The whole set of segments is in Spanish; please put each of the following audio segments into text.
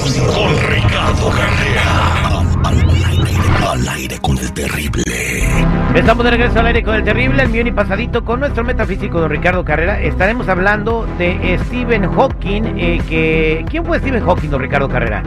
Con Ricardo Carrera. Al, aire con el terrible. Estamos de regreso al aire con el terrible, el millón y pasadito con nuestro metafísico don Ricardo Carrera. Estaremos hablando de Stephen Hawking. Eh, que, ¿Quién fue Stephen Hawking, don Ricardo Carrera?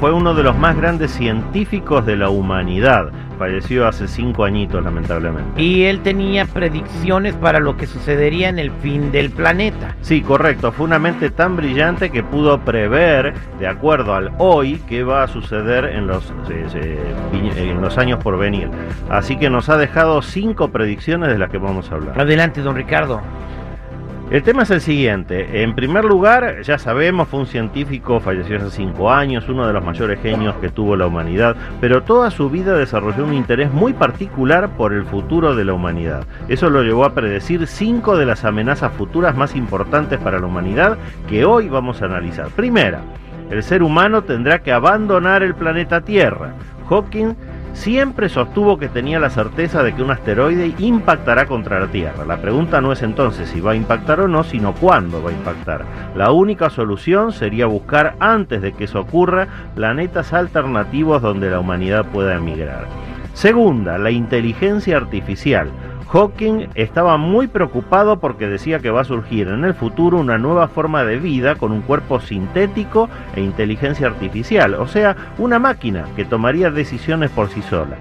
Fue uno de los más grandes científicos de la humanidad. Falleció hace cinco añitos, lamentablemente. Y él tenía predicciones para lo que sucedería en el fin del planeta. Sí, correcto. Fue una mente tan brillante que pudo prever, de acuerdo al hoy, qué va a suceder en los, eh, eh, en los años por venir. Así que nos ha dejado cinco predicciones de las que vamos a hablar. Adelante, don Ricardo. El tema es el siguiente. En primer lugar, ya sabemos, fue un científico, falleció hace cinco años, uno de los mayores genios que tuvo la humanidad, pero toda su vida desarrolló un interés muy particular por el futuro de la humanidad. Eso lo llevó a predecir cinco de las amenazas futuras más importantes para la humanidad que hoy vamos a analizar. Primera, el ser humano tendrá que abandonar el planeta Tierra. Hawking siempre sostuvo que tenía la certeza de que un asteroide impactará contra la Tierra. La pregunta no es entonces si va a impactar o no, sino cuándo va a impactar. La única solución sería buscar antes de que eso ocurra planetas alternativos donde la humanidad pueda emigrar. Segunda, la inteligencia artificial. Hawking estaba muy preocupado porque decía que va a surgir en el futuro una nueva forma de vida con un cuerpo sintético e inteligencia artificial, o sea, una máquina que tomaría decisiones por sí sola.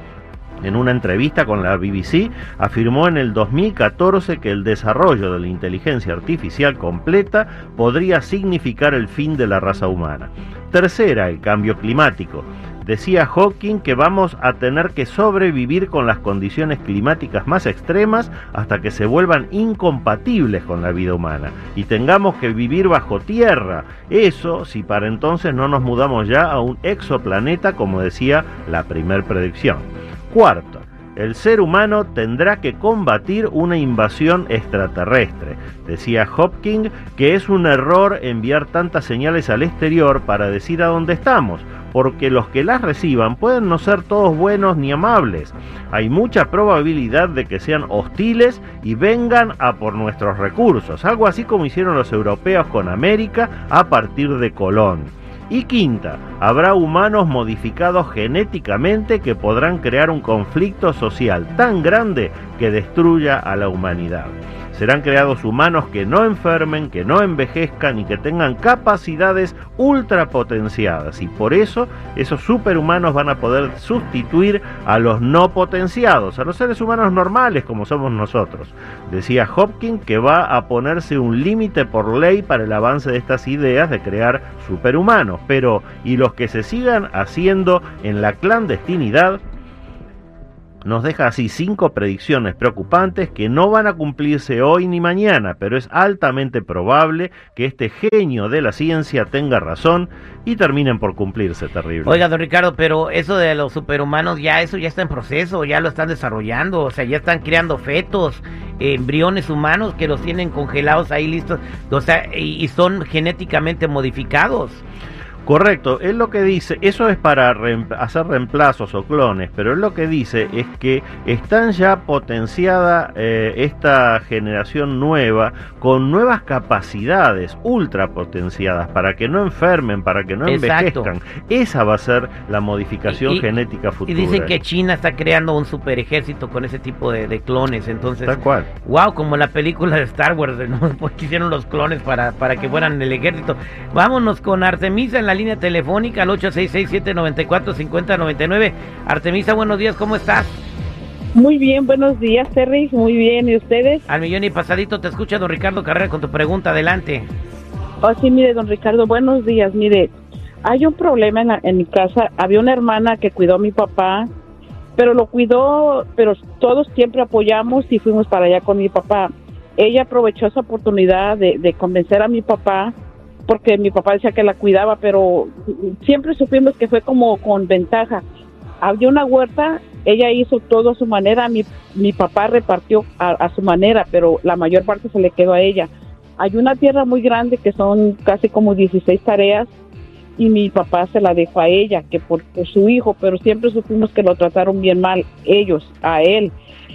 En una entrevista con la BBC afirmó en el 2014 que el desarrollo de la inteligencia artificial completa podría significar el fin de la raza humana. Tercera, el cambio climático. Decía Hawking que vamos a tener que sobrevivir con las condiciones climáticas más extremas hasta que se vuelvan incompatibles con la vida humana y tengamos que vivir bajo tierra. Eso si para entonces no nos mudamos ya a un exoplaneta como decía la primer predicción. Cuarto, el ser humano tendrá que combatir una invasión extraterrestre. Decía Hopkins que es un error enviar tantas señales al exterior para decir a dónde estamos, porque los que las reciban pueden no ser todos buenos ni amables. Hay mucha probabilidad de que sean hostiles y vengan a por nuestros recursos, algo así como hicieron los europeos con América a partir de Colón. Y quinta, habrá humanos modificados genéticamente que podrán crear un conflicto social tan grande que destruya a la humanidad. Serán creados humanos que no enfermen, que no envejezcan y que tengan capacidades ultrapotenciadas. Y por eso esos superhumanos van a poder sustituir a los no potenciados, a los seres humanos normales como somos nosotros. Decía Hopkins que va a ponerse un límite por ley para el avance de estas ideas de crear superhumanos. Pero, ¿y los que se sigan haciendo en la clandestinidad? nos deja así cinco predicciones preocupantes que no van a cumplirse hoy ni mañana, pero es altamente probable que este genio de la ciencia tenga razón y terminen por cumplirse, terrible. Oiga, don Ricardo, pero eso de los superhumanos ya eso ya está en proceso, ya lo están desarrollando, o sea, ya están creando fetos, embriones humanos que los tienen congelados ahí listos, o sea, y son genéticamente modificados. Correcto, él lo que dice, eso es para hacer reemplazos o clones, pero él lo que dice es que están ya potenciada eh, esta generación nueva con nuevas capacidades ultra potenciadas para que no enfermen, para que no envejezcan. Esa va a ser la modificación genética futura. Y dicen que China está creando un super ejército con ese tipo de, clones, entonces... Tal cual. Wow, como la película de Star Wars, ¿no? Pues hicieron los clones para, para que fueran el ejército. Vámonos con Artemisa en la línea telefónica al 866-794-5099. Artemisa, buenos días, ¿cómo estás? Muy bien, buenos días, Terry. Muy bien, ¿y ustedes? Al millón y pasadito te escucha don Ricardo Carrera con tu pregunta. Adelante. Oh, sí, mire, don Ricardo, buenos días. Mire, hay un problema en, en mi casa. Había una hermana que cuidó a mi papá, pero lo cuidó, pero todos siempre apoyamos y fuimos para allá con mi papá. Ella aprovechó esa oportunidad de, de convencer a mi papá porque mi papá decía que la cuidaba, pero siempre supimos que fue como con ventaja. Había una huerta, ella hizo todo a su manera, mi, mi papá repartió a, su manera, pero la mayor parte se le quedó a ella. Hay una tierra muy grande que son casi como 16 tareas y mi papá se la dejó a ella, que por, su hijo, pero siempre supimos que lo trataron bien mal, ellos, a él.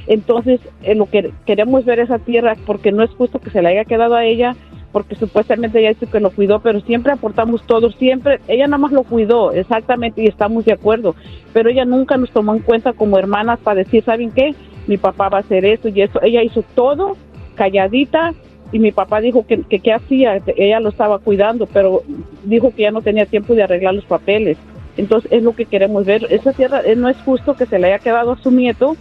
Entonces, en lo que queremos ver esa tierra, porque no es justo que se la haya quedado a ella, porque supuestamente ella dice que lo cuidó, pero siempre aportamos todos, siempre, ella nada más lo cuidó, exactamente, y estamos de acuerdo, pero ella nunca nos tomó en cuenta como hermanas para decir, ¿saben qué? Mi papá va a hacer eso y eso, ella hizo todo calladita y mi papá dijo que qué hacía, ella lo estaba cuidando, pero dijo que ya no tenía tiempo de arreglar los papeles. Entonces es lo que queremos ver. Esa tierra eh, no es justo que se le haya quedado a su nieto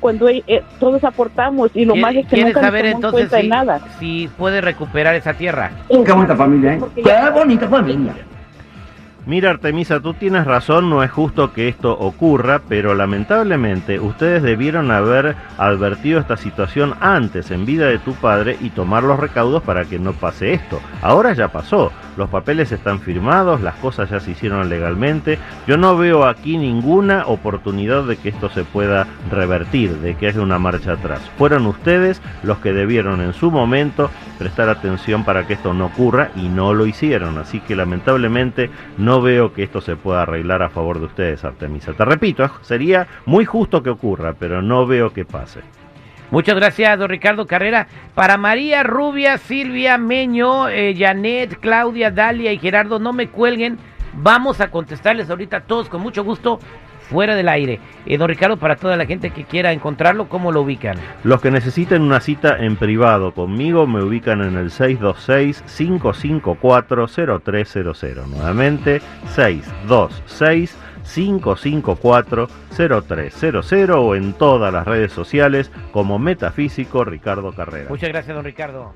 cuando eh, todos aportamos y lo más es que nunca saber entonces si, nada. si puede recuperar esa tierra. Qué bonita familia, ¿eh? Qué bonita familia. Mira Artemisa, tú tienes razón, no es justo que esto ocurra, pero lamentablemente ustedes debieron haber advertido esta situación antes en vida de tu padre y tomar los recaudos para que no pase esto. Ahora ya pasó, los papeles están firmados, las cosas ya se hicieron legalmente, yo no veo aquí ninguna oportunidad de que esto se pueda revertir, de que haya una marcha atrás. Fueron ustedes los que debieron en su momento prestar atención para que esto no ocurra y no lo hicieron, así que lamentablemente no veo que esto se pueda arreglar a favor de ustedes, Artemisa. Te repito, sería muy justo que ocurra, pero no veo que pase. Muchas gracias, don Ricardo Carrera. Para María, Rubia, Silvia, Meño, eh, Janet, Claudia, Dalia y Gerardo, no me cuelguen. Vamos a contestarles ahorita todos con mucho gusto fuera del aire. Eh, don Ricardo, para toda la gente que quiera encontrarlo, ¿cómo lo ubican? Los que necesiten una cita en privado conmigo me ubican en el 626-554-0300. Nuevamente, 626-554-0300 o en todas las redes sociales como Metafísico Ricardo Carrera. Muchas gracias, don Ricardo.